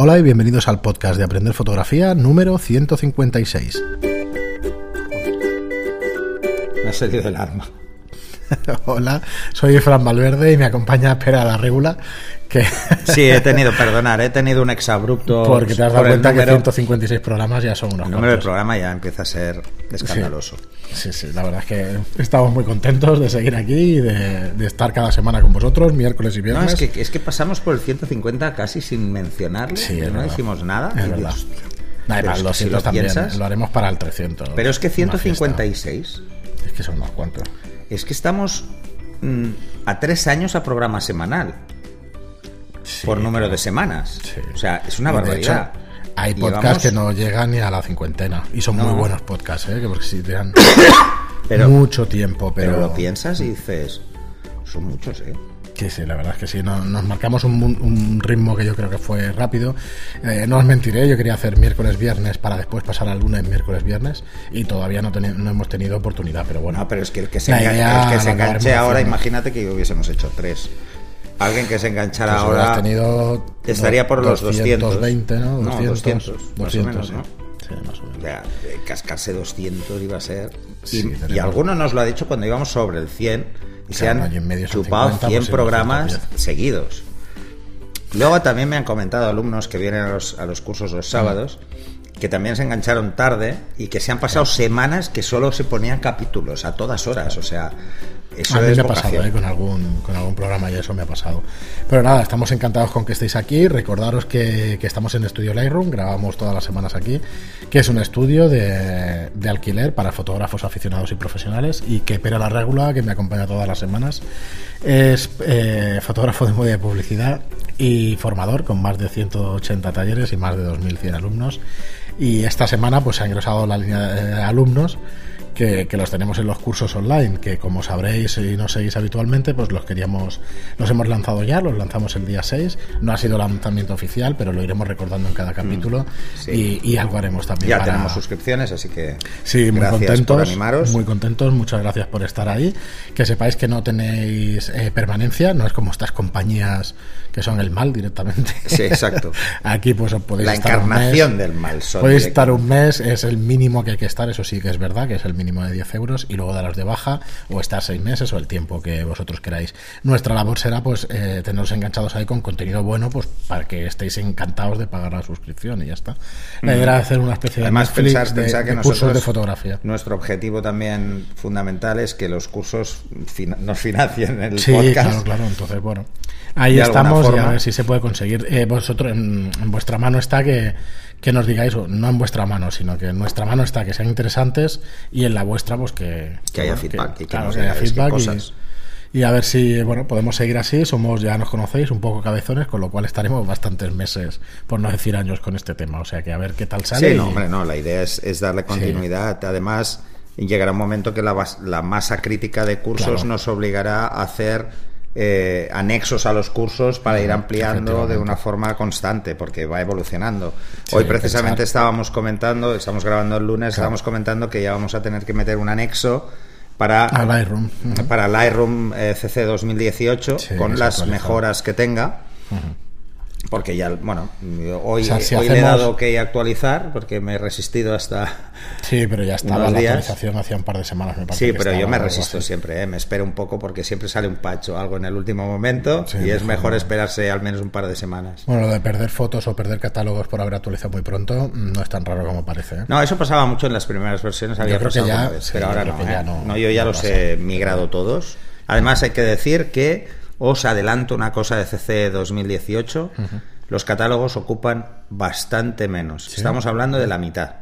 Hola y bienvenidos al podcast de Aprender Fotografía número 156. Me ha salido del arma. Hola, soy Fran Valverde y me acompaña Pera la Regula. Que... Sí, he tenido, perdonar, he tenido un exabrupto. Porque te has dado cuenta que 156 programas ya son unos El número del programa ya empieza a ser escandaloso. Sí, sí, la verdad es que estamos muy contentos de seguir aquí y de, estar cada semana con vosotros, miércoles y viernes. No, es que, es que pasamos por el 150 casi sin mencionarlo. Sí, no dijimos nada. Es verdad. lo si lo también, lo haremos para el 300. Pero es que 156. Es que son unos cuantos es que estamos mm, a tres años a programa semanal. por número de semanas. O sea, es una barbaridad. hay podcasts que no llegan ni a la cincuentena. Y son muy buenos podcasts, ¿eh? porque si te dan mucho tiempo. Pero... pero lo piensas y dices, son muchos, ¿eh? Sí, sí, la verdad es que sí. Nos, marcamos un, ritmo que yo creo que fue rápido. Eh, no os mentiré, yo quería hacer miércoles-viernes para después pasar al lunes, miércoles-viernes y todavía no, no hemos tenido oportunidad, pero bueno. No, pero es que el que se, enganche ahora, imagínate que hubiésemos hecho tres. Alguien que se enganchara pues ahora tenido estaría por los 220, ¿no? 200, no, 200, más o menos, ¿no? Sí, más o menos. O sea, cascarse 200 iba a ser. y, y alguno nos lo ha dicho cuando íbamos sobre el 100 y se han chupado 100 pues programas seguidos. Luego también me han comentado alumnos que vienen a los, a los cursos los sábados que también se engancharon tarde y que se han pasado semanas que solo se ponían capítulos a todas horas. O sea, a mí me ha pasado ¿eh? con, algún, con algún programa y eso me ha pasado. Pero nada, estamos encantados con que estéis aquí. Recordaros que, estamos en Estudio Lightroom, grabamos todas las semanas aquí, que es un estudio de, alquiler para fotógrafos aficionados y profesionales y que Pera la Regula, que me acompaña todas las semanas, es eh, fotógrafo de moda de publicidad y formador con más de 180 talleres y más de 2.100 alumnos. Y esta semana pues se ha ingresado la línea de alumnos que, los tenemos en los cursos online, que como sabréis y nos seguís habitualmente, pues los queríamos, los hemos lanzado ya, los lanzamos el día 6. No ha sido lanzamiento oficial, pero lo iremos recordando en cada capítulo mm, y, algo haremos también. Ya tenemos suscripciones, así que sí, muy contentos, muy contentos, muchas gracias por estar ahí. Que sepáis que no tenéis eh, permanencia, no es como estas compañías que son el mal directamente. Sí, exacto. Aquí pues podéis la encarnación del mal. podéis estar un mes, es el mínimo que hay que estar, eso sí que es verdad, que es el mínimo de 10 euros y luego daros de baja o estar seis meses o el tiempo que vosotros queráis. Nuestra labor será pues eh, teneros enganchados ahí con contenido bueno pues para que estéis encantados de pagar la suscripción y ya está. La idea era hacer una especie de Además, pensar, de, cursos de fotografía. Nuestro objetivo también fundamental es que los cursos nos financien el sí, claro, claro. Entonces, bueno, ahí estamos y a ver si se puede conseguir. Eh, vosotros, en vuestra mano está que que nos digáis, no en vuestra mano, sino que en nuestra mano está que sean interesantes y en la vuestra, pues que, que haya feedback. y que, haya feedback y, a ver si bueno podemos seguir así. Somos, ya nos conocéis, un poco cabezones, con lo cual estaremos bastantes meses, por no decir años, con este tema. O sea que a ver qué tal sale. Sí, no, hombre, no, la idea es, darle continuidad. Además, llegará un momento que la, la masa crítica de cursos nos obligará a hacer eh, anexos a los cursos para ir ampliando de una forma constante, porque va evolucionando. Hoy precisamente estábamos comentando, estamos grabando el lunes, estábamos comentando que ya vamos a tener que meter un anexo para Lightroom, para Lightroom eh, CC 2018 con las mejoras que tenga porque ya, bueno, hoy, le he dado que actualizar porque me he resistido hasta. Sí, pero ya estaba la actualización hacía un par de semanas, me Sí, pero yo me resisto siempre, ¿eh? me espero un poco porque siempre sale un pacho, algo en el último momento y es mejor, esperarse al menos un par de semanas. Bueno, lo de perder fotos o perder catálogos por haber actualizado muy pronto no es tan raro como parece. ¿eh? No, eso pasaba mucho en las primeras versiones, había creo que ya, pero ahora ¿eh? no, no, Yo ya los he migrado todos. Además, hay que decir que os adelanto una cosa de CC 2018. Los catálogos ocupan bastante menos. Estamos hablando de la mitad.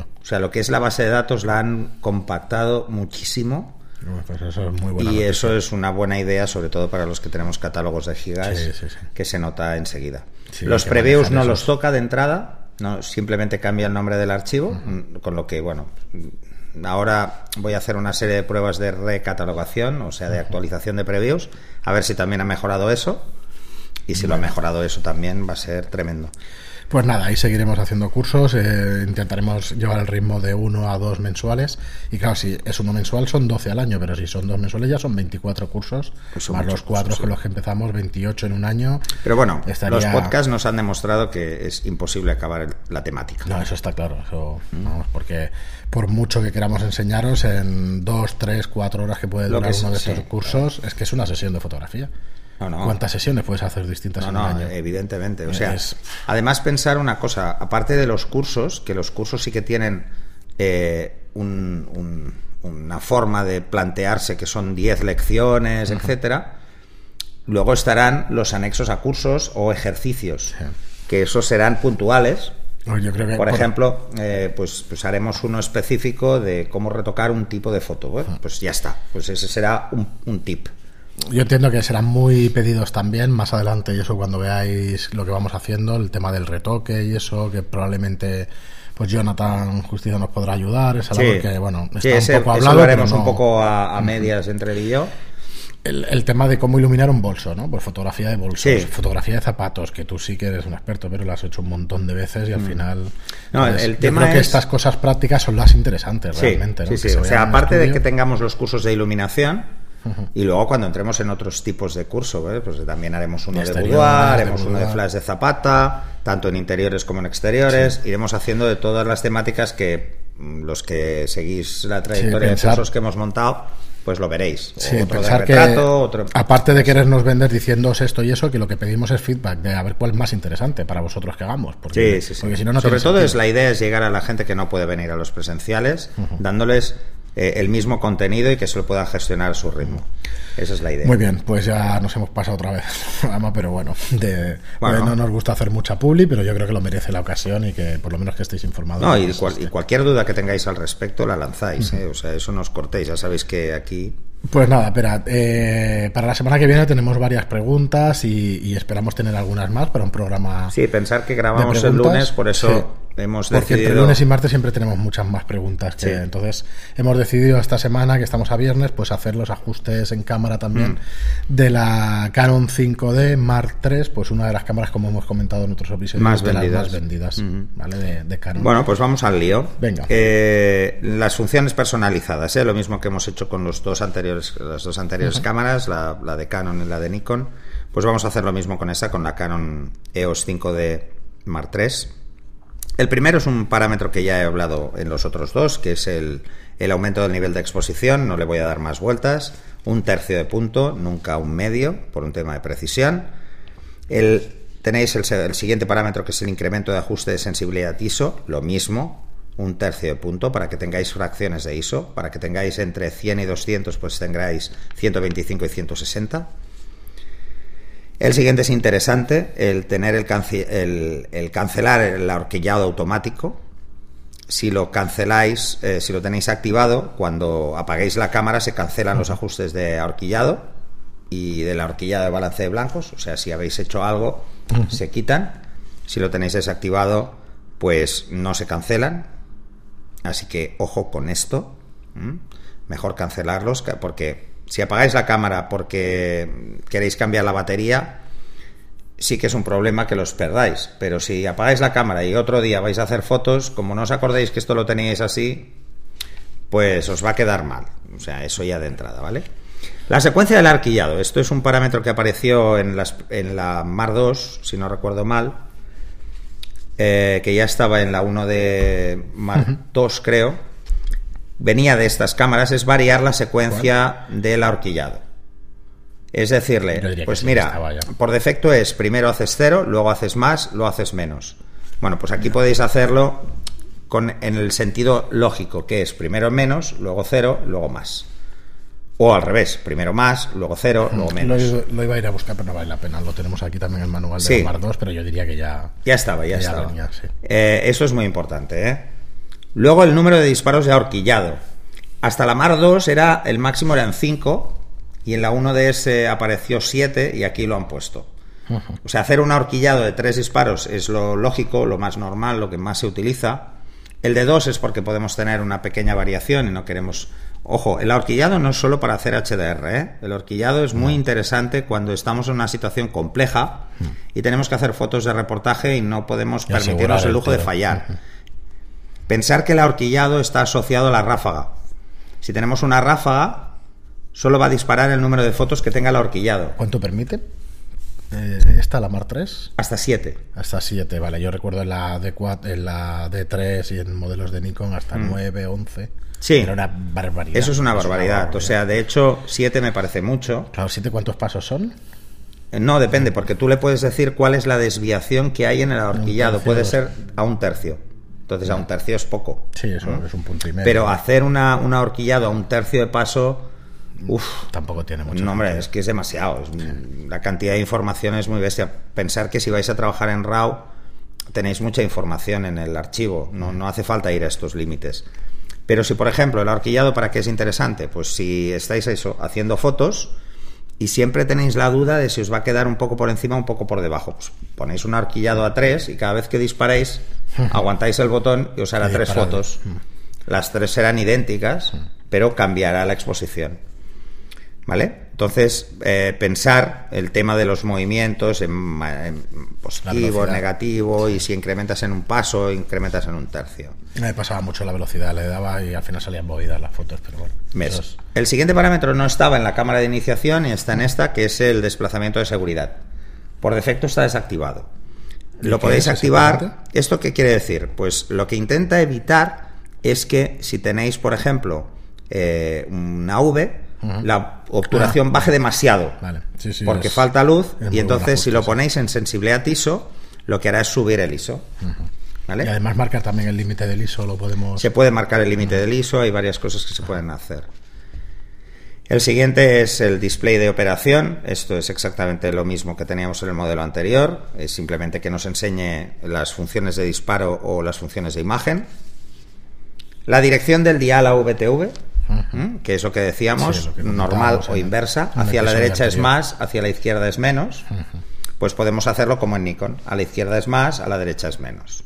O sea, lo que es la base de datos la han compactado muchísimo. Pues eso es muy y eso es una buena idea, sobre todo para los que tenemos catálogos de gigas, que se nota enseguida. los previews no los toca de entrada, no simplemente cambia el nombre del archivo, con lo que, bueno, ahora voy a hacer una serie de pruebas de recatalogación, o sea, de actualización de previews, a ver si también ha mejorado eso. Y si lo ha mejorado eso también va a ser tremendo. Pues nada, ahí seguiremos haciendo cursos, eh, intentaremos llevar el ritmo de uno a dos mensuales. Y claro, si es uno mensual son 12 al año, pero si son dos mensuales ya son 24 cursos, pues más los cuatro con los que empezamos, 28 en un año. Pero bueno, los podcasts nos han demostrado que es imposible acabar la temática. No, eso está claro, eso, vamos, porque por mucho que queramos enseñaros, en dos, tres, cuatro horas que puede durar uno de estos cursos, es que es una sesión de fotografía. ¿Cuántas sesiones puedes hacer distintas en un año? Evidentemente. O sea, además pensar una cosa, aparte de los cursos, que los cursos sí que tienen eh, una forma de plantearse que son 10 lecciones, etcétera. Luego estarán los anexos a cursos o ejercicios, que esos serán puntuales. por, ejemplo, eh, pues, pues, haremos uno específico de cómo retocar un tipo de foto. ¿eh? Pues ya está. Pues ese será un tip. Yo entiendo que serán muy pedidos también más adelante y eso cuando veáis lo que vamos haciendo, el tema del retoque y eso, que probablemente pues Jonathan Justicia nos podrá ayudar, es algo que bueno, está un poco hablado. Lo haremos un poco a, medias entre él y yo. El, tema de cómo iluminar un bolso, ¿no? Pues fotografía de bolsos, fotografía de zapatos, que tú sí que eres un experto, pero lo has hecho un montón de veces y al mm. final. No, el, tema yo creo que estas cosas prácticas son las interesantes realmente, Sí, sí. O sea, aparte de que tengamos los cursos de iluminación, y luego cuando entremos en otros tipos de curso, pues también haremos uno de, boudoir, haremos uno de flash de zapata, tanto en interiores como en exteriores. Iremos haciendo de todas las temáticas que mm, los que seguís la trayectoria de cursos que hemos montado, pues lo veréis. pensar que, aparte de querernos vender diciéndoos esto y eso, que lo que pedimos es feedback de a ver cuál es más interesante para vosotros que hagamos. Porque, sí, sí, Si no, Sobre todo es la idea es llegar a la gente que no puede venir a los presenciales, dándoles eh, el mismo contenido y que se lo puedan gestionar a su ritmo. Esa es la idea. Muy bien, pues ya nos hemos pasado otra vez pero bueno, de, no nos gusta hacer mucha publi, pero yo creo que lo merece la ocasión y que por lo menos que estéis informados. No, y, cualquier duda que tengáis al respecto la lanzáis, ¿eh? o sea, eso no os cortéis, ya sabéis que aquí pues nada, espera, eh, para la semana que viene tenemos varias preguntas y, esperamos tener algunas más para un programa. Sí, pensar que grabamos el lunes, por eso hemos decidido. Porque entre lunes y martes siempre tenemos muchas más preguntas. Que, Entonces, hemos decidido esta semana, que estamos a viernes, pues hacer los ajustes en cámara también mm. de la Canon 5D Mark III, pues una de las cámaras, como hemos comentado en otros episodios, más de vendidas, las más vendidas ¿vale? de, Canon. Bueno, pues vamos al lío. Venga. Eh, las funciones personalizadas, ¿eh? lo mismo que hemos hecho con los dos anteriores las dos anteriores cámaras, la, de Canon y la de Nikon, pues vamos a hacer lo mismo con esa, con la Canon EOS 5D Mark III. El primero es un parámetro que ya he hablado en los otros dos, que es el, aumento del nivel de exposición, no le voy a dar más vueltas, un tercio de punto, nunca un medio, por un tema de precisión. El, tenéis el, el, siguiente parámetro que es el incremento de ajuste de sensibilidad ISO, lo mismo, un tercio de punto para que tengáis fracciones de ISO, para que tengáis entre 100 y 200, pues tengáis 125 y 160. El siguiente es interesante, el tener el, el, cancelar el ahorquillado automático. Si lo canceláis, eh, si lo tenéis activado, cuando apaguéis la cámara se cancelan los ajustes de ahorquillado y de la horquillada de balance de blancos. O sea, si habéis hecho algo, se quitan. Si lo tenéis desactivado, pues no se cancelan Así que ojo con esto. Mejor cancelarlos porque si apagáis la cámara porque queréis cambiar la batería, sí que es un problema que los perdáis. Pero si apagáis la cámara y otro día vais a hacer fotos, como no os acordéis que esto lo teníais así, pues os va a quedar mal. O sea, eso ya de entrada, ¿vale? La secuencia del arquillado. Esto es un parámetro que apareció en, las, en la Mar 2, si no recuerdo mal eh, que ya estaba en la 1 de Mark 2, creo, venía de estas cámaras, es variar la secuencia del ahorquillado. Es decirle, pues mira, por defecto es primero haces cero, luego haces más, luego haces menos. Bueno, pues aquí podéis hacerlo con, en el sentido lógico, que es primero menos, luego cero, luego más. O al revés, primero más, luego cero, luego menos. Lo, iba a ir a buscar, pero no vale la pena. Lo tenemos aquí también en el manual de Mar 2, pero yo diría que ya. Ya estaba, ya, estaba. Eh, eso es muy importante. ¿eh? Luego el número de disparos de ahorquillado. Hasta la Mar 2 era, el máximo eran 5 y en la 1DS apareció 7 y aquí lo han puesto. O sea, hacer un ahorquillado de 3 disparos es lo lógico, lo más normal, lo que más se utiliza. El de 2 es porque podemos tener una pequeña variación y no queremos Ojo, el ahorquillado no es solo para hacer HDR, ¿eh? el ahorquillado es muy interesante cuando estamos en una situación compleja y tenemos que hacer fotos de reportaje y no podemos permitirnos el lujo de fallar. Pensar que el ahorquillado está asociado a la ráfaga. Si tenemos una ráfaga, solo va a disparar el número de fotos que tenga el ahorquillado. ¿Cuánto permite? Eh, ¿Esta, la Mar 3? Hasta 7. Hasta 7, vale. Yo recuerdo en la, D4, en la D3 y en modelos de Nikon hasta 9, mm. 11. Sí. Era una barbaridad. Eso es una barbaridad. O sea, de hecho, 7 me parece mucho. Claro, ¿7 cuántos pasos son? Eh, no, depende, porque tú le puedes decir cuál es la desviación que hay en el ahorquillado. Puede ser a un tercio. Entonces, a un tercio es poco. Sí, eso es un punto y medio. Pero hacer una, un ahorquillado a un tercio de paso Uf, tampoco tiene mucho. No, hombre, es que es demasiado. la cantidad de información es muy bestia. Pensar que si vais a trabajar en RAW tenéis mucha información en el archivo. No, no hace falta ir a estos límites. Pero si, por ejemplo, el ahorquillado, ¿para qué es interesante? Pues si estáis eso, haciendo fotos y siempre tenéis la duda de si os va a quedar un poco por encima o un poco por debajo. Pues ponéis un ahorquillado a tres y cada vez que disparéis, aguantáis el botón y os hará tres fotos. Las tres serán idénticas, pero cambiará la exposición. ¿Vale? Entonces, eh, pensar el tema de los movimientos en, positivo, negativo, y si incrementas en un paso, incrementas en un tercio. Me pasaba mucho la velocidad, le daba y al final salían movidas las fotos, pero bueno. El siguiente parámetro no estaba en la cámara de iniciación y está en esta, que es el desplazamiento de seguridad. Por defecto está desactivado. Lo podéis activar. ¿Esto qué quiere decir? Pues lo que intenta evitar es que si tenéis, por ejemplo, eh, una V, la obturación ah. baje demasiado. porque falta luz y entonces si lo ponéis en sensibilidad ISO, lo que hará es subir el ISO. Y además marcar también el límite del ISO, lo podemos... Se puede marcar el límite del ISO, hay varias cosas que se pueden hacer. El siguiente es el display de operación. Esto es exactamente lo mismo que teníamos en el modelo anterior. Es simplemente que nos enseñe las funciones de disparo o las funciones de imagen. La dirección del dial a VTV, que es lo que decíamos, normal o inversa. Hacia la derecha es más, hacia la izquierda es menos. Pues podemos hacerlo como en Nikon. A la izquierda es más, a la derecha es menos.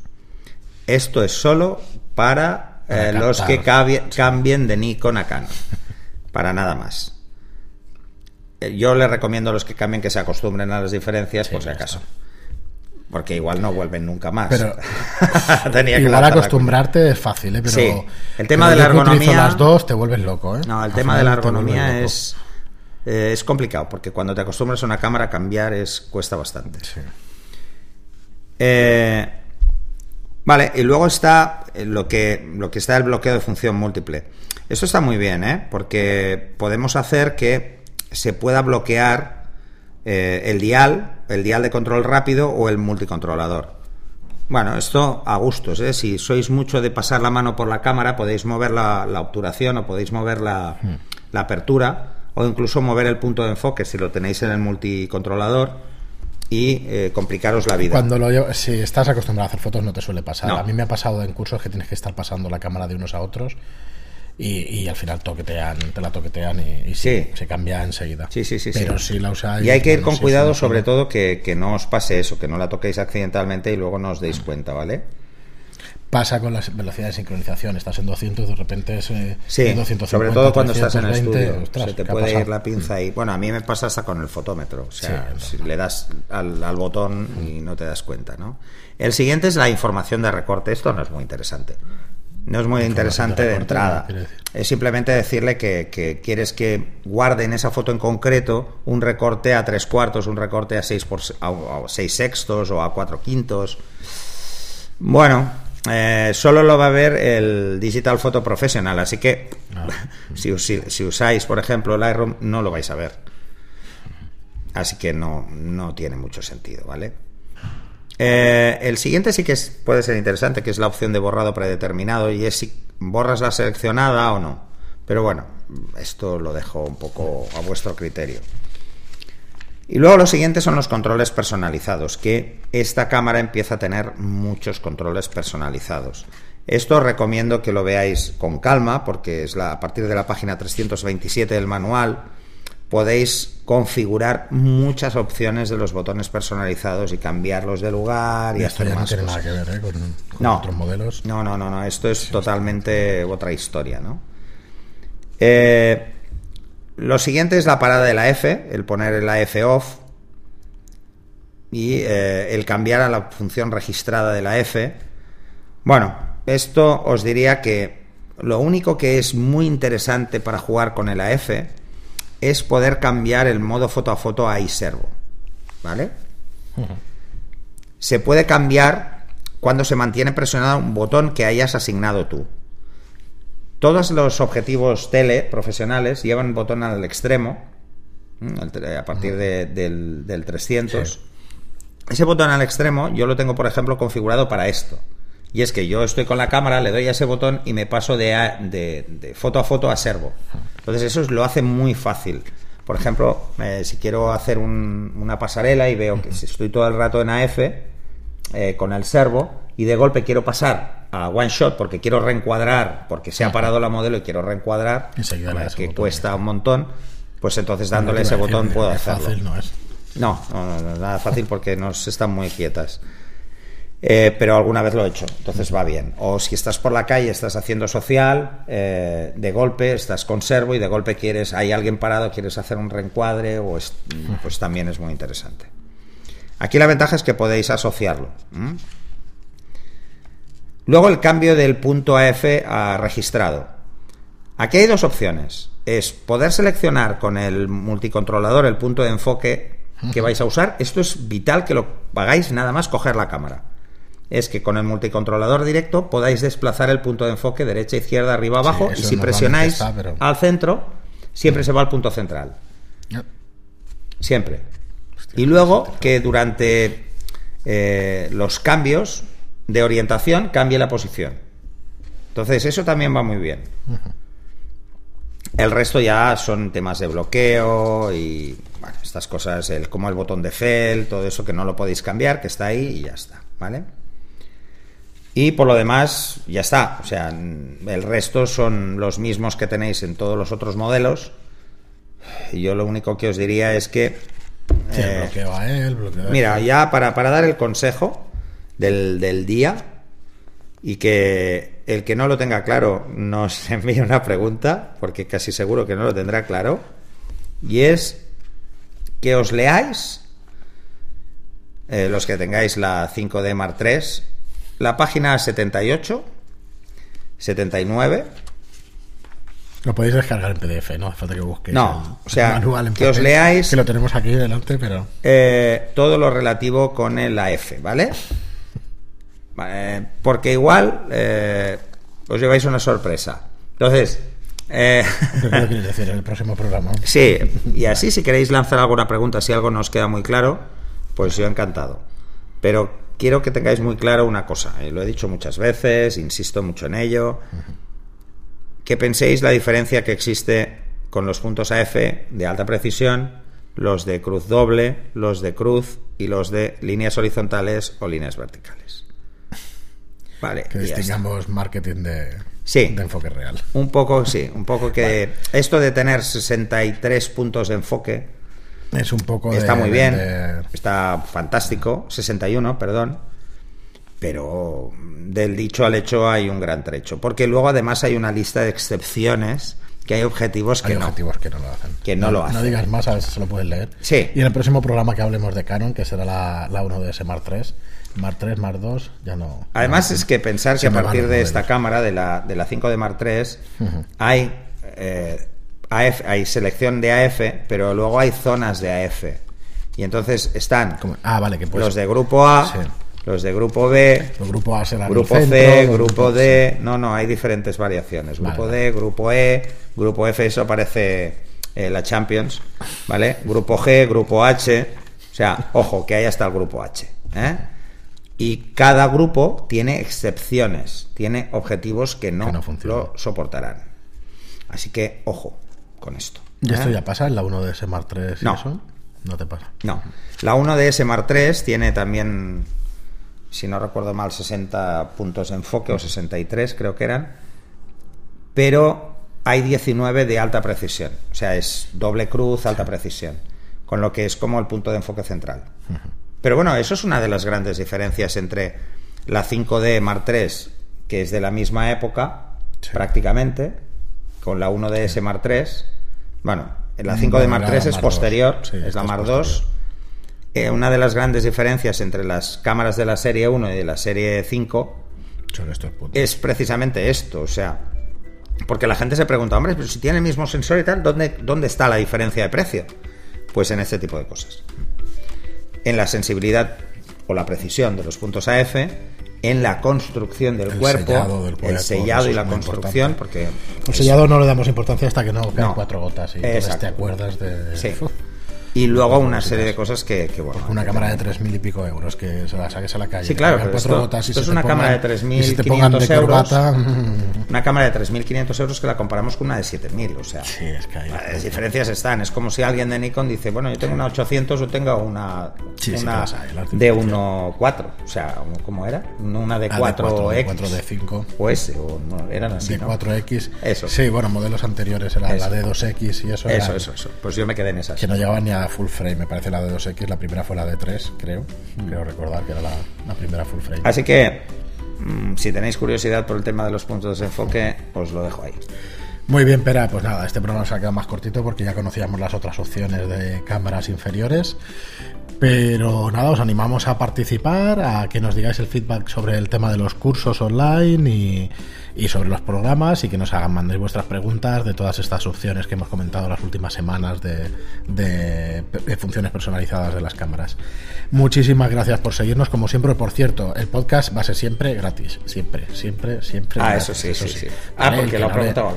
Esto es solo para, eh, los que cambien de Nikon a Canon. Para nada más. Eh, yo les recomiendo a los que cambien que se acostumbren a las diferencias, por si acaso porque igual no vuelven nunca más. Pero igual acostumbrarte es fácil, ¿eh? Pero, sí. El tema de la ergonomía. las dos te vuelves loco, ¿eh? No, el tema de la ergonomía es eh, es complicado porque cuando te acostumbras a una cámara cambiar es cuesta bastante. Sí. Eh, vale, y luego está lo que lo que está el bloqueo de función múltiple. Esto está muy bien, ¿eh? Porque podemos hacer que se pueda bloquear eh, el dial, el dial de control rápido o el multicontrolador. Bueno, esto a gustos, ¿eh? Si sois mucho de pasar la mano por la cámara, podéis mover la, obturación o podéis mover la, hmm. la, apertura o incluso mover el punto de enfoque si lo tenéis en el multicontrolador y eh, complicaros la vida. Cuando lo si estás acostumbrado a hacer fotos no te suele pasar. A mí me ha pasado en cursos que tienes que estar pasando la cámara de unos a otros y, al final toquetean, te la toquetean y, se cambia enseguida. Sí, sí, sí. Pero si la usáis. Y hay que ir con cuidado, sobre todo, que, no os pase eso, que no la toquéis accidentalmente y luego no os deis cuenta, ¿vale? Pasa con las velocidades de sincronización, estás en 200 de repente es eh, sí, sobre todo cuando estás en el estudio, se te puede ir la pinza y bueno, a mí me pasa hasta con el fotómetro, o sea, si le das al, al, botón y no te das cuenta, ¿no? El siguiente es la información de recorte, esto no es muy interesante. No es muy interesante de, entrada. Es simplemente decirle que, quieres que guarde en esa foto en concreto un recorte a tres cuartos, un recorte a seis, por, a, seis sextos o a cuatro quintos. Bueno, eh, solo lo va a ver el Digital Photo Professional, así que ah. si, si, usáis, por ejemplo, Lightroom, no lo vais a ver. Así que no, no tiene mucho sentido, ¿vale? Eh, el siguiente sí que puede ser interesante, que es la opción de borrado predeterminado y es si borras la seleccionada o no. Pero bueno, esto lo dejo un poco a vuestro criterio. Y luego lo siguiente son los controles personalizados, que esta cámara empieza a tener muchos controles personalizados. Esto os recomiendo que lo veáis con calma, porque es la, a partir de la página 327 del manual podéis configurar muchas opciones de los botones personalizados y cambiarlos de lugar y, esto ya no tiene nada que ver ¿eh? con, otros modelos. No, no, no, no, esto es totalmente otra historia, ¿no? Eh, lo siguiente es la parada de la F, el poner la F off y eh, el cambiar a la función registrada de la F. Bueno, esto os diría que lo único que es muy interesante para jugar con el AF es poder cambiar el modo foto a foto a iServo. ¿Vale? Se puede cambiar cuando se mantiene presionado un botón que hayas asignado tú. Todos los objetivos tele profesionales llevan un botón al extremo, a partir del, 300. Ese botón al extremo yo lo tengo, por ejemplo, configurado para esto. Y es que yo estoy con la cámara, le doy a ese botón y me paso de, de, foto a foto a servo. Entonces eso lo hace muy fácil. Por ejemplo, eh, si quiero hacer una pasarela y veo que si estoy todo el rato en AF eh, con el servo y de golpe quiero pasar a one shot porque quiero reencuadrar, porque se ha parado la modelo y quiero reencuadrar, que cuesta un montón, pues entonces dándole ese botón puedo hacerlo. no, es. no, no, nada fácil porque no están muy quietas. Eh, pero alguna vez lo he hecho, entonces va bien. O si estás por la calle, estás haciendo social, eh, de golpe estás con servo y de golpe quieres, hay alguien parado, quieres hacer un reencuadre, o pues también es muy interesante. Aquí la ventaja es que podéis asociarlo. Luego el cambio del punto AF a registrado. Aquí hay dos opciones. Es poder seleccionar con el multicontrolador el punto de enfoque que vais a usar. Esto es vital que lo hagáis nada más coger la cámara es que con el multicontrolador directo podáis desplazar el punto de enfoque derecha, izquierda, arriba, abajo y si presionáis al centro, siempre se va al punto central. Siempre. y luego que durante eh, los cambios de orientación cambie la posición. Entonces eso también va muy bien. El resto ya son temas de bloqueo y estas cosas, el, como el botón de fel, todo eso que no lo podéis cambiar, que está ahí y ya está, ¿vale? Y por lo demás, ya está. O sea, el resto son los mismos que tenéis en todos los otros modelos. Y yo lo único que os diría es que. Eh, a él, mira, ya para, para, dar el consejo del, del, día y que el que no lo tenga claro nos envíe una pregunta, porque casi seguro que no lo tendrá claro. Y es que os leáis, eh, los que tengáis la 5D Mark III, la página 78, 79. Lo podéis descargar en PDF, no hace falta que busquéis. No, o sea, que os leáis. Que lo tenemos aquí delante, pero. Eh, todo lo relativo con el AF, ¿vale? porque igual eh, os lleváis una sorpresa. Entonces. Eh, ¿Qué quieres decir en el próximo programa? Sí, y así si queréis lanzar alguna pregunta, si algo nos queda muy claro, pues yo encantado. Pero quiero que tengáis muy claro una cosa, y lo he dicho muchas veces, insisto mucho en ello, que penséis la diferencia que existe con los puntos AF de alta precisión, los de cruz doble, los de cruz y los de líneas horizontales o líneas verticales. Vale. Que distingamos marketing de, de enfoque real. Un poco, sí, un poco que esto de tener 63 puntos de enfoque es un poco. Está muy bien. Está fantástico. 61, perdón. Pero del dicho al hecho hay un gran trecho. Porque luego además hay una lista de excepciones que hay objetivos que hay objetivos que no lo hacen. Que no, lo hacen. No digas más, a ver si se lo puedes leer. Sí. Y en el próximo programa que hablemos de Canon, que será la, la 1DS Mark 3, Mark 3, Mark 2, ya no. Además, es que pensar que a partir de esta cámara, de la, de la 5 de Mark 3, hay. Eh, hay selección de AF, pero luego hay zonas de AF. Y entonces están ah, vale, que los de grupo A, los de grupo B, grupo A grupo C, grupo D. No, no, hay diferentes variaciones. Grupo D, grupo E, grupo F, eso parece eh, la Champions, ¿vale? Grupo G, grupo H. O sea, ojo, que hay hasta el grupo H. ¿eh? Y cada grupo tiene excepciones, tiene objetivos que no, lo soportarán. Así que, ojo con esto. ¿Y esto ¿eh? ya pasa en la 1DS Mark 3 no. eso? No te pasa. No. La 1DS Mark 3 tiene también, si no recuerdo mal, 60 puntos de enfoque o 63 creo que eran. Pero hay 19 de alta precisión. O sea, es doble cruz, alta precisión. Con lo que es como el punto de enfoque central. Pero bueno, eso es una de las grandes diferencias entre la 5D Mark 3, que es de la misma época, prácticamente, con la 1DS Mark III. Bueno, la 5D Mark III es posterior, es la Mark II. Eh, una de las grandes diferencias entre las cámaras de la serie 1 y de la serie 5 es precisamente esto, o sea, porque la gente se pregunta, hombre, pero si tiene el mismo sensor y tal, ¿dónde, ¿dónde está la diferencia de precio? Pues en este tipo de cosas. En la sensibilidad o la precisión de los puntos AF, en la construcción del, cuerpo, el sellado y la construcción, porque... El sellado no le damos importancia hasta que no caen cuatro gotas y entonces te acuerdas de... Sí. Y luego una serie de cosas que, bueno. Una cámara de tres mil y pico euros que se la saques a la calle. Sí, claro, pero esto, es una cámara de 3.500 euros. una cámara de 3.500 euros que la comparamos con una de 7.000. O sea, las diferencias están. Es como si alguien de Nikon dice, bueno, yo tengo una 800 o tengo una, una de 1.4. O sea, ¿cómo era? Una de 4X. 4 de 5. O S, o no, eran así. De 4X. Eso. Sí, bueno, modelos anteriores era la de 2X y eso. Eso, eso, eso. Pues yo me quedé en esas. Que no llevaban ni a full frame, me parece la de 2X, la primera fue la de 3, creo. Mm. Creo recordar que era la, primera full frame. Así que, mm, si tenéis curiosidad por el tema de los puntos de enfoque, os lo dejo ahí. Muy bien, Pera, pues nada, este programa se ha quedado más cortito porque ya conocíamos las otras opciones de cámaras inferiores. Pero nada, os animamos a participar, a que nos digáis el feedback sobre el tema de los cursos online y, y sobre los programas y que nos hagan, mandéis vuestras preguntas de todas estas opciones que hemos comentado las últimas semanas de, de, funciones personalizadas de las cámaras. Muchísimas gracias por seguirnos, como siempre. Por cierto, el podcast va a ser siempre gratis. Siempre, siempre, siempre. Ah, eso sí, sí, sí. Ah, porque lo preguntaba.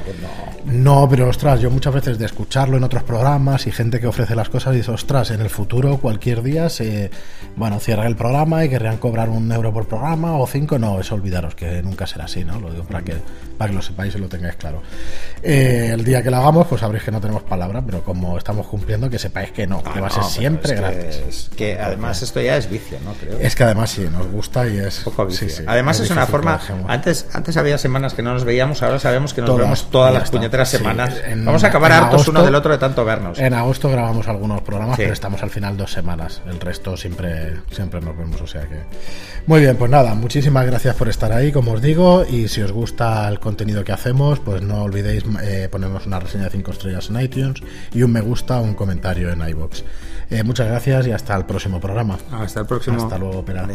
No. no, pero ostras, yo muchas veces de escucharlo en otros programas y gente que ofrece las cosas dice, ostras, en el futuro, cualquier día se, bueno, cierra el programa y querrían cobrar un euro por programa o cinco. No, eso olvidaros que nunca será así, ¿no? Lo digo para que para que lo sepáis y lo tengáis claro. Eh, el día que lo hagamos, pues sabréis que no tenemos palabra, pero como estamos cumpliendo, que sepáis que no, que va a ser siempre gratis. Que, además esto ya es vicio, ¿no? Creo. Es que además sí, nos gusta y es. Poco vicio. además es, una forma. Antes, antes había semanas que no nos veíamos, ahora sabemos que nos vemos todas las puñeteras semanas. Vamos a acabar hartos uno del otro de tanto vernos. En agosto grabamos algunos programas, pero estamos al final dos semanas. El resto siempre, siempre nos vemos, o sea que. Muy bien, pues nada, muchísimas gracias por estar ahí, como os digo, y si os gusta el contenido que hacemos, pues no olvidéis eh, ponernos una reseña de 5 estrellas en iTunes y un me gusta o un comentario en iBox. Eh, muchas gracias y hasta el próximo programa. Hasta el próximo. Hasta luego, Pera.